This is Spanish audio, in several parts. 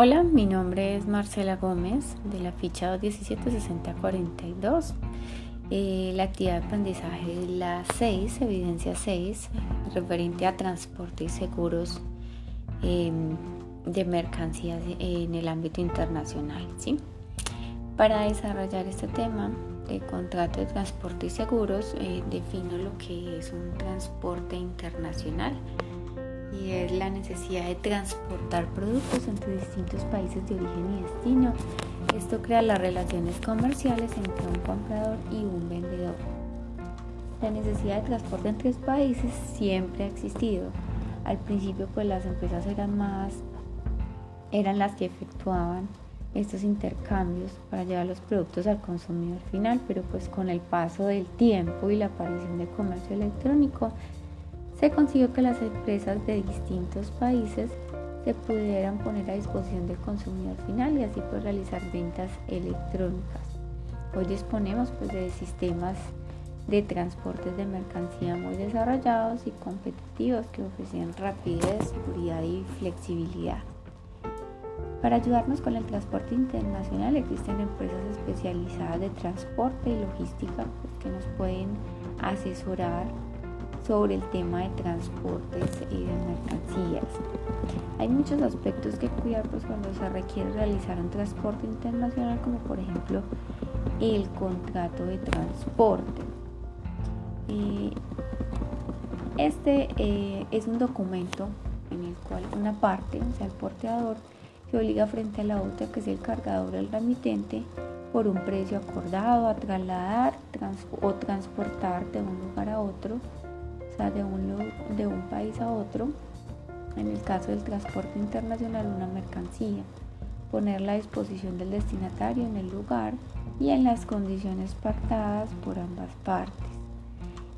Hola, mi nombre es Marcela Gómez de la ficha 2176042. Eh, la actividad de aprendizaje es la 6, evidencia 6, referente a transporte y seguros em, de mercancías en el ámbito internacional. ¿sí? Para desarrollar este tema de contrato de transporte y seguros, eh, defino lo que es un transporte internacional y es la necesidad de transportar productos entre distintos países de origen y destino. Esto crea las relaciones comerciales entre un comprador y un vendedor. La necesidad de transporte entre países siempre ha existido. Al principio pues las empresas eran más eran las que efectuaban estos intercambios para llevar los productos al consumidor final, pero pues con el paso del tiempo y la aparición del comercio electrónico se consiguió que las empresas de distintos países se pudieran poner a disposición del consumidor final y así pues realizar ventas electrónicas. Hoy disponemos pues de sistemas de transportes de mercancía muy desarrollados y competitivos que ofrecen rapidez, seguridad y flexibilidad. Para ayudarnos con el transporte internacional existen empresas especializadas de transporte y logística pues, que nos pueden asesorar sobre el tema de transportes y de mercancías. Hay muchos aspectos que cuidar pues, cuando se requiere realizar un transporte internacional, como por ejemplo el contrato de transporte. Eh, este eh, es un documento en el cual una parte, o sea, el porteador, se obliga frente a la otra, que es el cargador el remitente, por un precio acordado a trasladar o transportar de un lugar a otro de un, de un país a otro, en el caso del transporte internacional, una mercancía, ponerla a disposición del destinatario en el lugar y en las condiciones pactadas por ambas partes.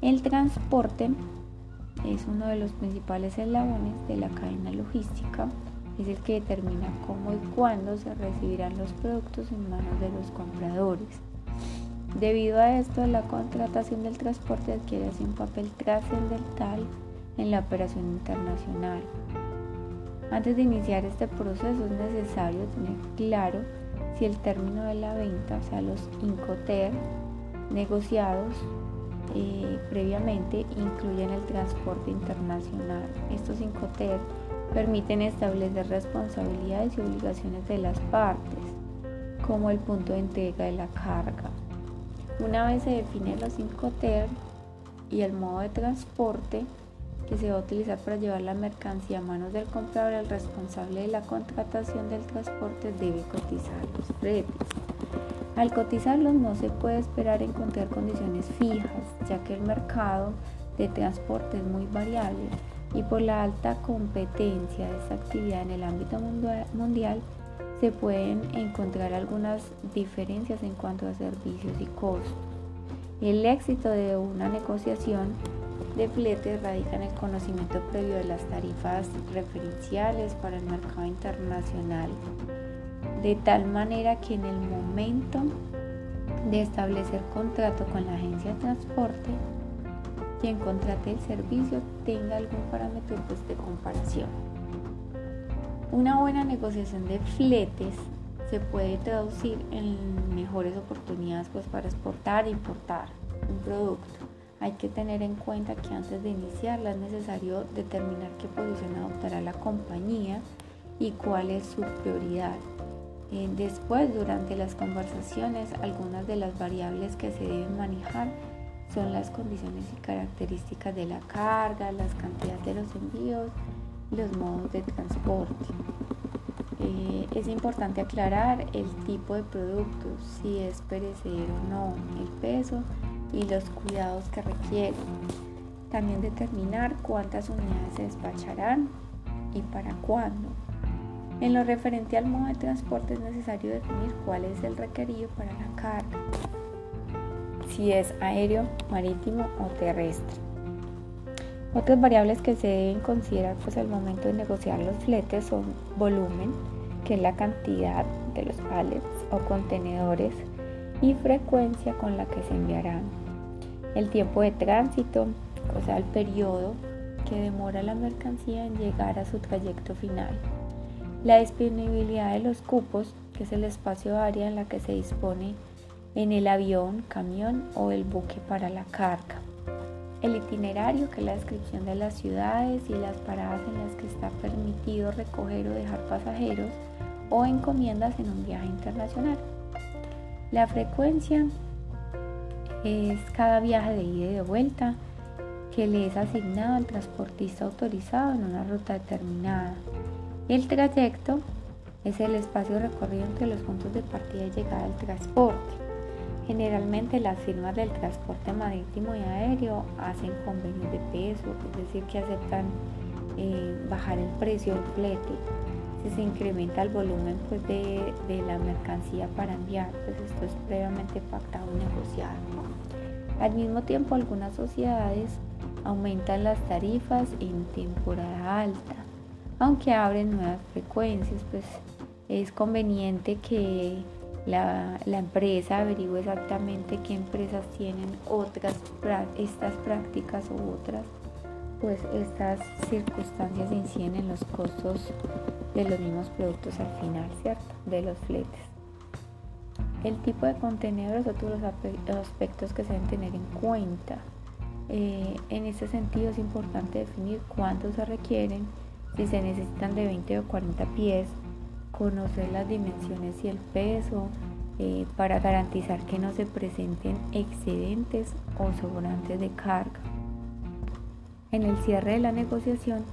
El transporte es uno de los principales eslabones de la cadena logística, es el que determina cómo y cuándo se recibirán los productos en manos de los compradores. Debido a esto, la contratación del transporte adquiere así un papel trascendental en la operación internacional. Antes de iniciar este proceso es necesario tener claro si el término de la venta, o sea, los INCOTER negociados eh, previamente, incluyen el transporte internacional. Estos INCOTER permiten establecer responsabilidades y obligaciones de las partes, como el punto de entrega de la carga, una vez se define los 5 TER y el modo de transporte que se va a utilizar para llevar la mercancía a manos del comprador, el responsable de la contratación del transporte debe cotizar los precios. Al cotizarlos no se puede esperar encontrar condiciones fijas, ya que el mercado de transporte es muy variable y por la alta competencia de esta actividad en el ámbito mundial se pueden encontrar algunas diferencias en cuanto a servicios y costos. El éxito de una negociación de flete radica en el conocimiento previo de las tarifas referenciales para el mercado internacional, de tal manera que en el momento de establecer contrato con la agencia de transporte, quien contrate el servicio tenga algún parámetro pues, de comparación. Una buena negociación de fletes se puede traducir en mejores oportunidades pues, para exportar e importar un producto. Hay que tener en cuenta que antes de iniciarla es necesario determinar qué posición adoptará la compañía y cuál es su prioridad. Eh, después, durante las conversaciones, algunas de las variables que se deben manejar son las condiciones y características de la carga, las cantidades de los envíos, los modos de transporte. Eh, es importante aclarar el tipo de producto, si es perecedero o no, el peso y los cuidados que requiere. También determinar cuántas unidades se despacharán y para cuándo. En lo referente al modo de transporte es necesario definir cuál es el requerido para la carga, si es aéreo, marítimo o terrestre. Otras variables que se deben considerar pues al momento de negociar los fletes son volumen, que es la cantidad de los pallets o contenedores y frecuencia con la que se enviarán. El tiempo de tránsito, o sea, el periodo que demora la mercancía en llegar a su trayecto final. La disponibilidad de los cupos, que es el espacio área en la que se dispone en el avión, camión o el buque para la carga. El itinerario, que es la descripción de las ciudades y las paradas en las que está permitido recoger o dejar pasajeros o encomiendas en un viaje internacional. La frecuencia es cada viaje de ida y de vuelta que le es asignado al transportista autorizado en una ruta determinada. El trayecto es el espacio recorrido entre los puntos de partida y llegada del transporte. Generalmente las firmas del transporte marítimo y aéreo hacen convenios de peso, es decir, que aceptan eh, bajar el precio del flete. Si se incrementa el volumen pues, de, de, la mercancía para enviar, pues esto es previamente pactado y negociado. Al mismo tiempo, algunas sociedades aumentan las tarifas en temporada alta, aunque abren nuevas frecuencias, pues es conveniente que la, empresa averigüe exactamente qué empresas tienen otras estas prácticas u otras, pues estas circunstancias inciden en los costos de los mismos productos al final, ¿cierto? De los fletes. El tipo de contenedores es otro los aspectos que se deben tener en cuenta. Eh, en este sentido es importante definir cuántos se requieren, si se necesitan de 20 o 40 pies, conocer las dimensiones y el peso eh, para garantizar que no se presenten excedentes o sobrantes de carga. En el cierre de la negociación,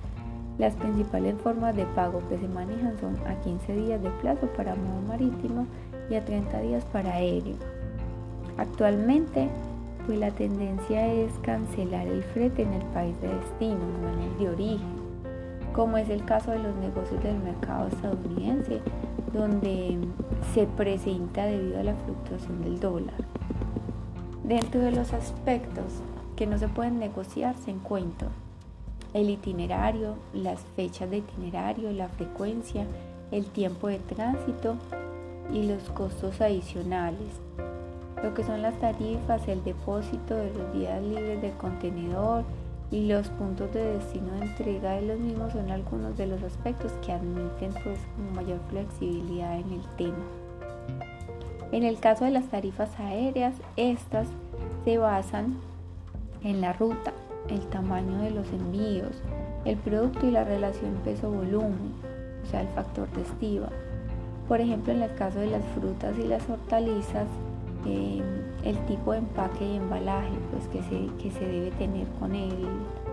las principales formas de pago que se manejan son a 15 días de plazo para modo marítimo y a 30 días para aéreo. Actualmente, pues la tendencia es cancelar el frete en el país de destino, no en el de origen como es el caso de los negocios del mercado estadounidense, donde se presenta debido a la fluctuación del dólar. Dentro de los aspectos que no se pueden negociar se encuentran el itinerario, las fechas de itinerario, la frecuencia, el tiempo de tránsito y los costos adicionales. Lo que son las tarifas, el depósito de los días libres del contenedor, y los puntos de destino de entrega de los mismos son algunos de los aspectos que admiten pues mayor flexibilidad en el tema. En el caso de las tarifas aéreas, estas se basan en la ruta, el tamaño de los envíos, el producto y la relación peso-volumen, o sea, el factor de estiva. Por ejemplo, en el caso de las frutas y las hortalizas, eh, el tipo de empaque y embalaje pues, que, se, que se debe tener con el,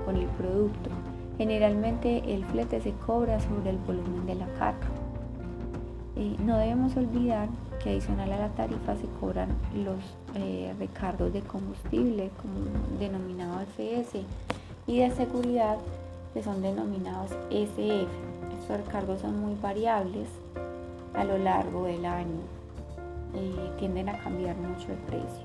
con el producto. Generalmente el flete se cobra sobre el volumen de la carga. Eh, no debemos olvidar que adicional a la tarifa se cobran los eh, recargos de combustible, como denominado FS, y de seguridad, que son denominados SF. Estos recargos son muy variables a lo largo del año. Eh, tienden a cambiar mucho el precio.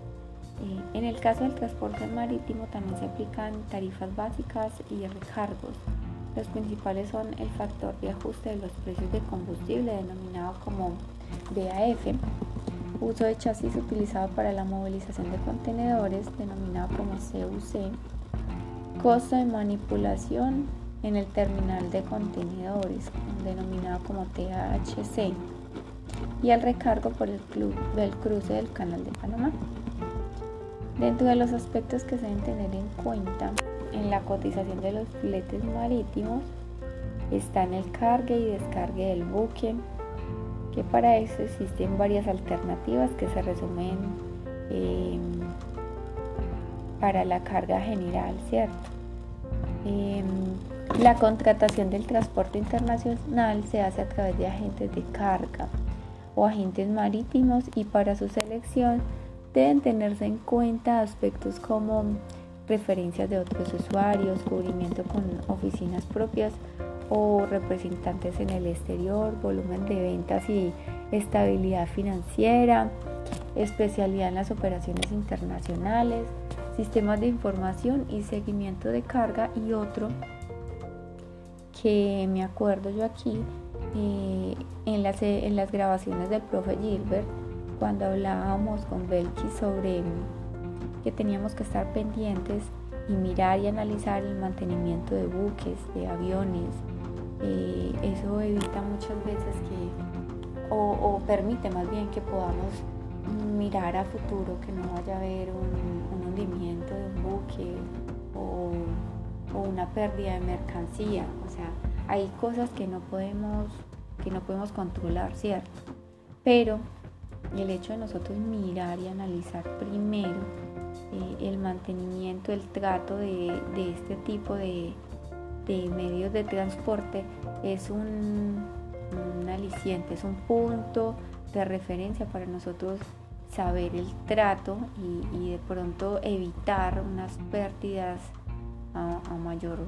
Eh, en el caso del transporte marítimo también se aplican tarifas básicas y recargos. Los principales son el factor de ajuste de los precios de combustible denominado como BAF, uso de chasis utilizado para la movilización de contenedores denominado como CUC, costo de manipulación en el terminal de contenedores denominado como THC y el recargo por el club del cruce del Canal de Panamá. Dentro de los aspectos que se deben tener en cuenta en la cotización de los fletes marítimos están el cargue y descargue del buque, que para eso existen varias alternativas que se resumen em, para la carga general, ¿cierto? Em, la contratación del transporte internacional se hace a través de agentes de carga o agentes marítimos y para su selección deben tenerse en cuenta aspectos como referencias de otros usuarios, cubrimiento con oficinas propias o representantes en el exterior, volumen de ventas y estabilidad financiera, especialidad en las operaciones internacionales, sistemas de información y seguimiento de carga y otro que me acuerdo yo aquí eh, en, las, en las grabaciones del profe Gilbert, cuando hablábamos con Belki sobre que teníamos que estar pendientes y mirar y analizar el mantenimiento de buques, de aviones, Eh, eso evita muchas veces que, o, permite más bien que podamos mirar a futuro, que no vaya a haber un, hundimiento de un buque o, o, una pérdida de mercancía. O sea, hay cosas que no podemos, que no podemos controlar, ¿cierto? Pero el hecho de nosotros mirar y analizar primero eh, el mantenimiento, el trato de, este tipo de, medios de transporte es un, aliciente, es un punto de referencia para nosotros saber el trato y, de pronto evitar unas pérdidas a, mayor,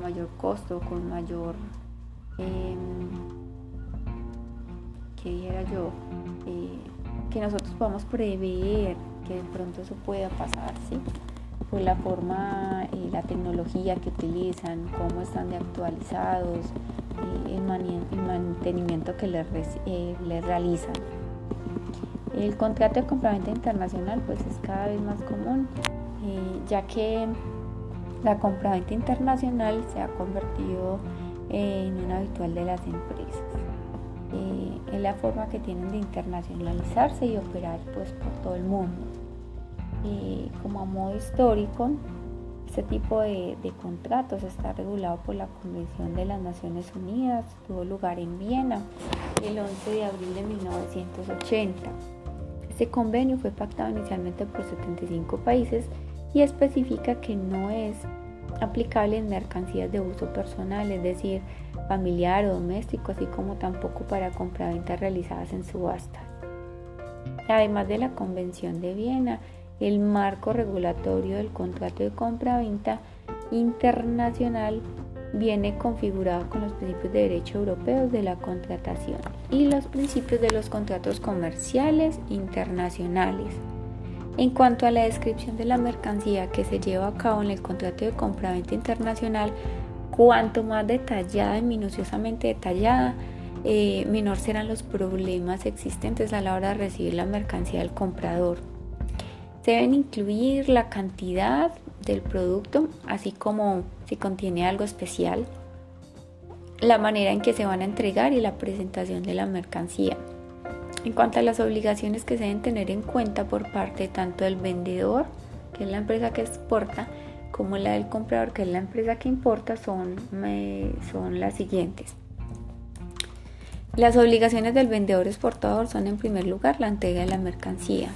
mayor costo, con mayor, eh, ¿qué dijera yo? Eh, que nosotros podamos prever que de pronto eso pueda pasar, ¿sí? Por la forma, y la tecnología que utilizan, cómo están de actualizados, eh, el, mantenimiento que les, eh, les realizan. El contrato de compraventa internacional pues es cada vez más común, eh, ya que la compraventa internacional se ha convertido en un habitual de las empresas. Es la forma que tienen de internacionalizarse y operar pues por todo el mundo como a modo histórico, este tipo de, contratos está regulado por la Convención de las Naciones Unidas, tuvo lugar en Viena el 11 de abril de 1980. Este convenio fue pactado inicialmente por 75 países y especifica que no es aplicable en mercancías de uso personal, es decir, familiar o doméstico, así como tampoco para compraventas realizadas en subastas. Además de la Convención de Viena, el marco regulatorio del contrato de compra-venta internacional viene configurado con los principios de derecho europeos de la contratación y los principios de los contratos comerciales internacionales. En cuanto a la descripción de la mercancía que se lleva a cabo en el contrato de compra-venta internacional, cuanto más detallada y minuciosamente detallada, eh, menor serán los problemas existentes a la hora de recibir la mercancía del comprador. Deben incluir la cantidad del producto, así como si contiene algo especial, la manera en que se van a entregar y la presentación de la mercancía. En cuanto a las obligaciones que se deben tener en cuenta por parte tanto del vendedor, que es la empresa que exporta, como la del comprador, que es la empresa que importa, son, son las siguientes. Las obligaciones del vendedor exportador son en primer lugar la entrega de la mercancía,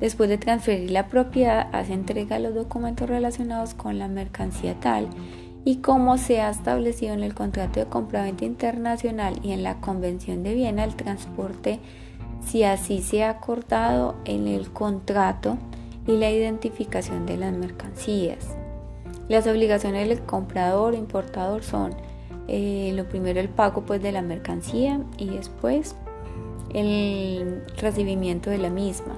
Después de transferir la propiedad, hace entrega de los documentos relacionados con la mercancía tal y como se ha establecido en el contrato de compraventa internacional y en la Convención de Viena, el transporte, si así se ha acordado en el contrato y la identificación de las mercancías. Las obligaciones del comprador o importador son eh, lo primero el pago pues de la mercancía y después el recibimiento de la misma.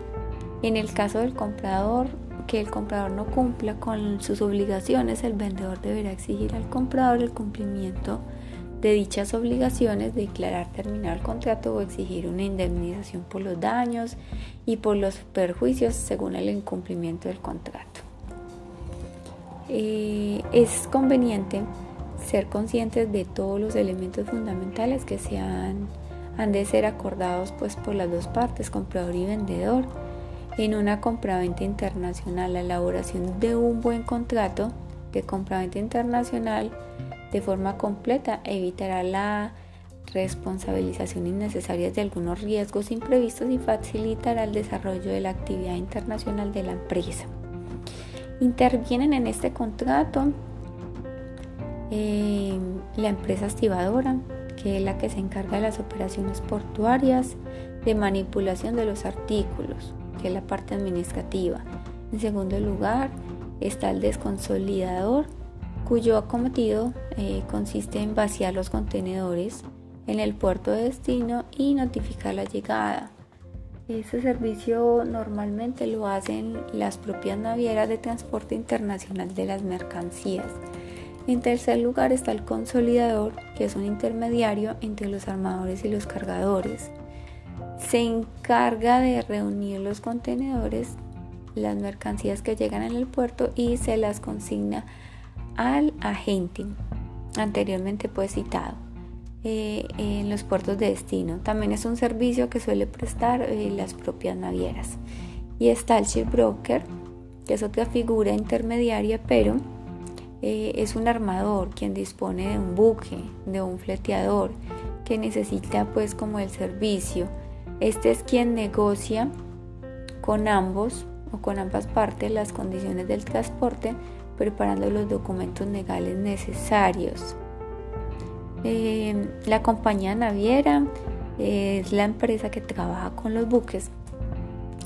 En el caso del comprador, que el comprador no cumpla con sus obligaciones, el vendedor deberá exigir al comprador el cumplimiento de dichas obligaciones, declarar terminar el contrato o exigir una indemnización por los daños y por los perjuicios según el incumplimiento del contrato. Eh, es conveniente ser conscientes de todos los elementos fundamentales que se han, han de ser acordados pues, por las dos partes, comprador y vendedor en una compraventa internacional. La elaboración de un buen contrato de compraventa internacional de forma completa evitará la responsabilización innecesaria de algunos riesgos imprevistos y facilitará el desarrollo de la actividad internacional de la empresa. Intervienen en este contrato eh, la empresa estibadora, que es la que se encarga de las operaciones portuarias, de manipulación de los artículos, que es la parte administrativa. En segundo lugar está el desconsolidador, cuyo acometido eh, consiste en vaciar los contenedores en el puerto de destino y notificar la llegada. Este servicio normalmente lo hacen las propias navieras de transporte internacional de las mercancías. En tercer lugar está el consolidador, que es un intermediario entre los armadores y los cargadores se encarga de reunir los contenedores, las mercancías que llegan en el puerto y se las consigna al agente. anteriormente pues citado eh, en los puertos de destino. También es un servicio que suele prestar eh, las propias navieras. Y está el shipbroker, que es otra figura intermediaria, pero eh, es un armador quien dispone de un buque, de un fleteador, que necesita pues como el servicio. Este es quien negocia con ambos o con ambas partes las condiciones del transporte, preparando los documentos legales necesarios. Eh, la compañía naviera es la empresa que trabaja con los buques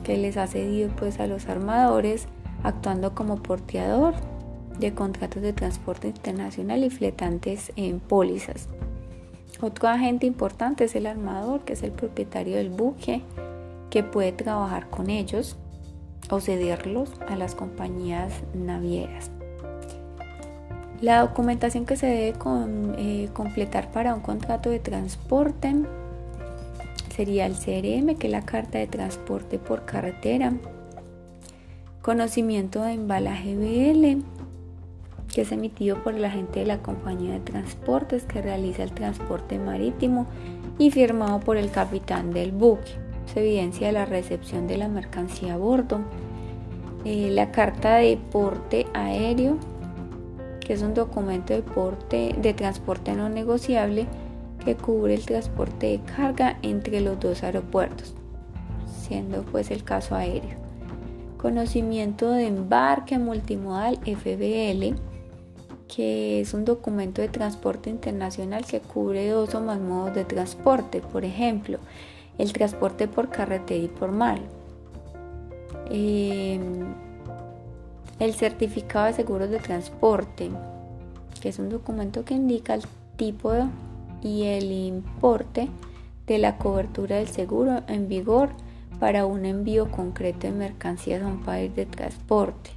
que les ha cedido pues a los armadores actuando como porteador de contratos de transporte internacional y fletantes en pólizas. Otro agente importante es el armador, que es el propietario del buque, que puede trabajar con ellos o cederlos a las compañías navieras. La documentación que se debe eh, completar para un contrato de transporte sería el CRM, que es la carta de transporte por carretera, conocimiento de embalaje BL, que es emitido por el agente de la compañía de transportes que realiza el transporte marítimo y firmado por el capitán del buque. Se evidencia la recepción de la mercancía a bordo. Eh, la carta de porte aéreo, que es un documento de, porte, de transporte no negociable que cubre el transporte de carga entre los dos aeropuertos, siendo pues el caso aéreo. Conocimiento de embarque multimodal FBL, que es un documento de transporte internacional que cubre dos o más modos de transporte, por ejemplo, el transporte por carretera y por mar. Em, el certificado de seguros de transporte, que es un documento que indica el tipo y el importe de la cobertura del seguro en vigor para un envío concreto de mercancías a un país de transporte.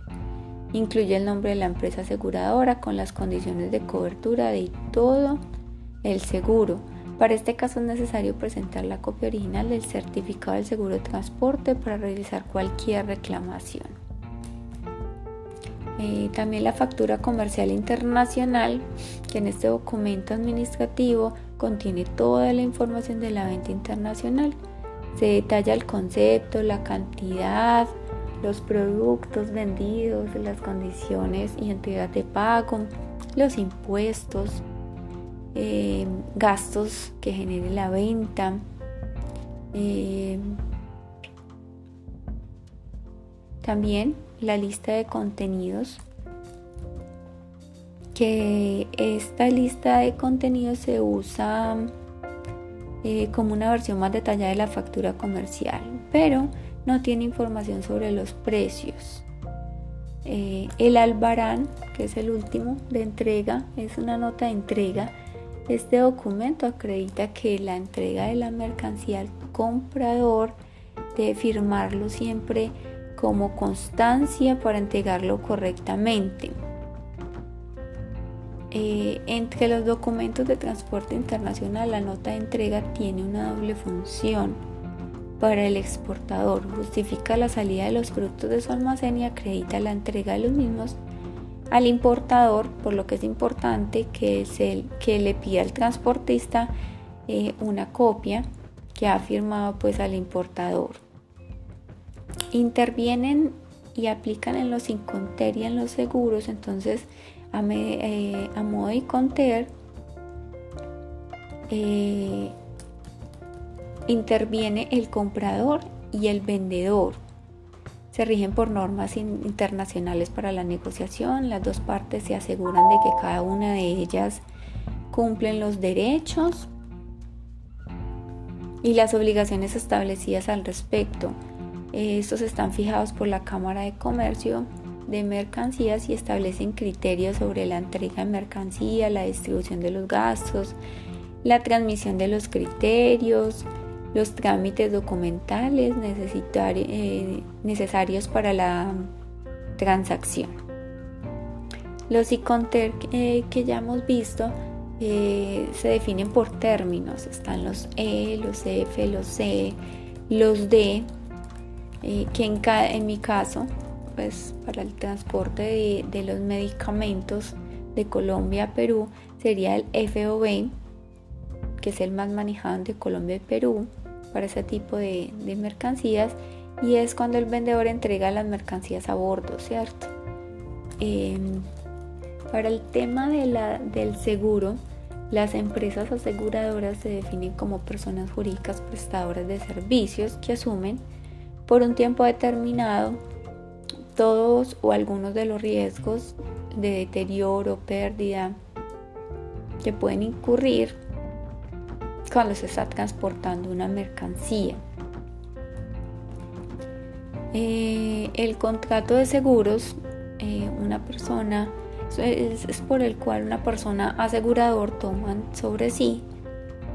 Incluye el nombre de la empresa aseguradora con las condiciones de cobertura de todo el seguro. Para este caso es necesario presentar la copia original del certificado del seguro de transporte para realizar cualquier reclamación. Eh, también la factura comercial internacional, que en este documento administrativo contiene toda la información de la venta internacional. Se detalla el concepto, la cantidad, los productos vendidos, las condiciones y entidad de pago, los impuestos, eh, gastos que genere la venta, eh, también la lista de contenidos que esta lista de contenidos se usa eh, como una versión más detallada de la factura comercial pero no tiene información sobre los precios. Eh, el albarán, que es el último de entrega, es una nota de entrega. Este documento acredita que la entrega de la mercancía al comprador debe firmarlo siempre como constancia para entregarlo correctamente. Eh, entre los documentos de transporte internacional, la nota de entrega tiene una doble función para el exportador, justifica la salida de los productos de su almacén y acredita la entrega de los mismos al importador, por lo que es importante que, es que le pida al transportista eh, una copia que ha firmado pues al importador. Intervienen y aplican en los Inconter y en los seguros, entonces a, eh, modo de Conter eh, interviene el comprador y el vendedor. Se rigen por normas internacionales para la negociación. Las dos partes se aseguran de que cada una de ellas cumplen los derechos y las obligaciones establecidas al respecto. Estos están fijados por la Cámara de Comercio de Mercancías y establecen criterios sobre la entrega de mercancía, la distribución de los gastos, la transmisión de los criterios, los trámites documentales eh, necesarios para la transacción. Los ICONTER eh, que ya hemos visto eh, se definen por términos. Están los E, los F, los C, los D, que en, en, mi caso, pues para el transporte de, de los medicamentos de Colombia a Perú sería el FOB, que es el más manejado de Colombia y Perú para ese tipo de, mercancías y es cuando el vendedor entrega las mercancías a bordo, ¿cierto? Em, para el tema de la, del seguro, las empresas aseguradoras se definen como personas jurídicas prestadoras de servicios que asumen por un tiempo determinado todos o algunos de los riesgos de deterioro, pérdida que pueden incurrir cuando se está transportando una mercancía. Eh, el contrato de seguros, eh, una persona, es, por el cual una persona asegurador toma sobre sí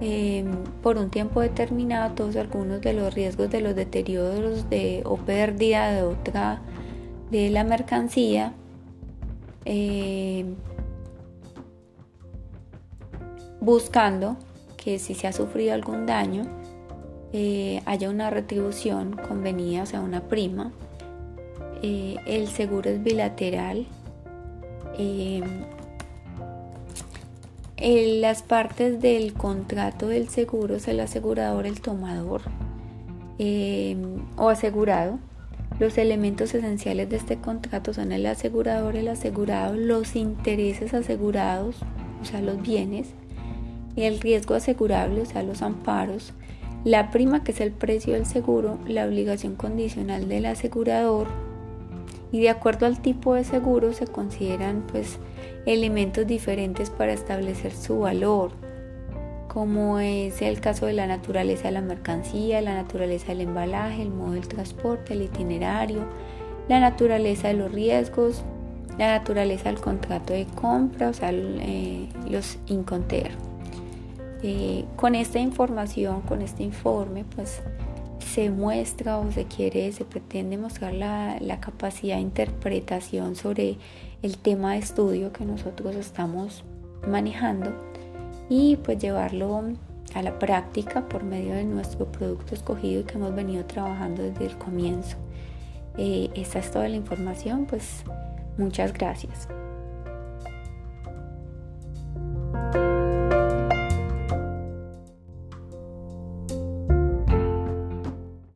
eh, por un tiempo determinado todos algunos de los riesgos de los deterioros de, o pérdida de otra de la mercancía buscando que si se ha sufrido algún daño eh, haya una retribución convenida, o sea, una prima. Eh, el seguro es bilateral. Eh, las partes del contrato del seguro es el asegurador, el tomador o asegurado. Los elementos esenciales de este contrato son el asegurador, el asegurado, los intereses asegurados, o sea, los bienes, el riesgo asegurable, o sea, los amparos, la prima, que es el precio del seguro, la obligación condicional del asegurador, y de acuerdo al tipo de seguro se consideran pues elementos diferentes para establecer su valor, como es el caso de la naturaleza de la mercancía, la naturaleza del embalaje, el modo del transporte, el itinerario, la naturaleza de los riesgos, la naturaleza del contrato de compra, o sea, eh, los inconter. Eh, con esta información, con este informe, pues se muestra o se quiere, se pretende mostrar la, la, capacidad de interpretación sobre el tema de estudio que nosotros estamos manejando y pues llevarlo a la práctica por medio de nuestro producto escogido y que hemos venido trabajando desde el comienzo. Eh, esta es toda la información, pues muchas gracias.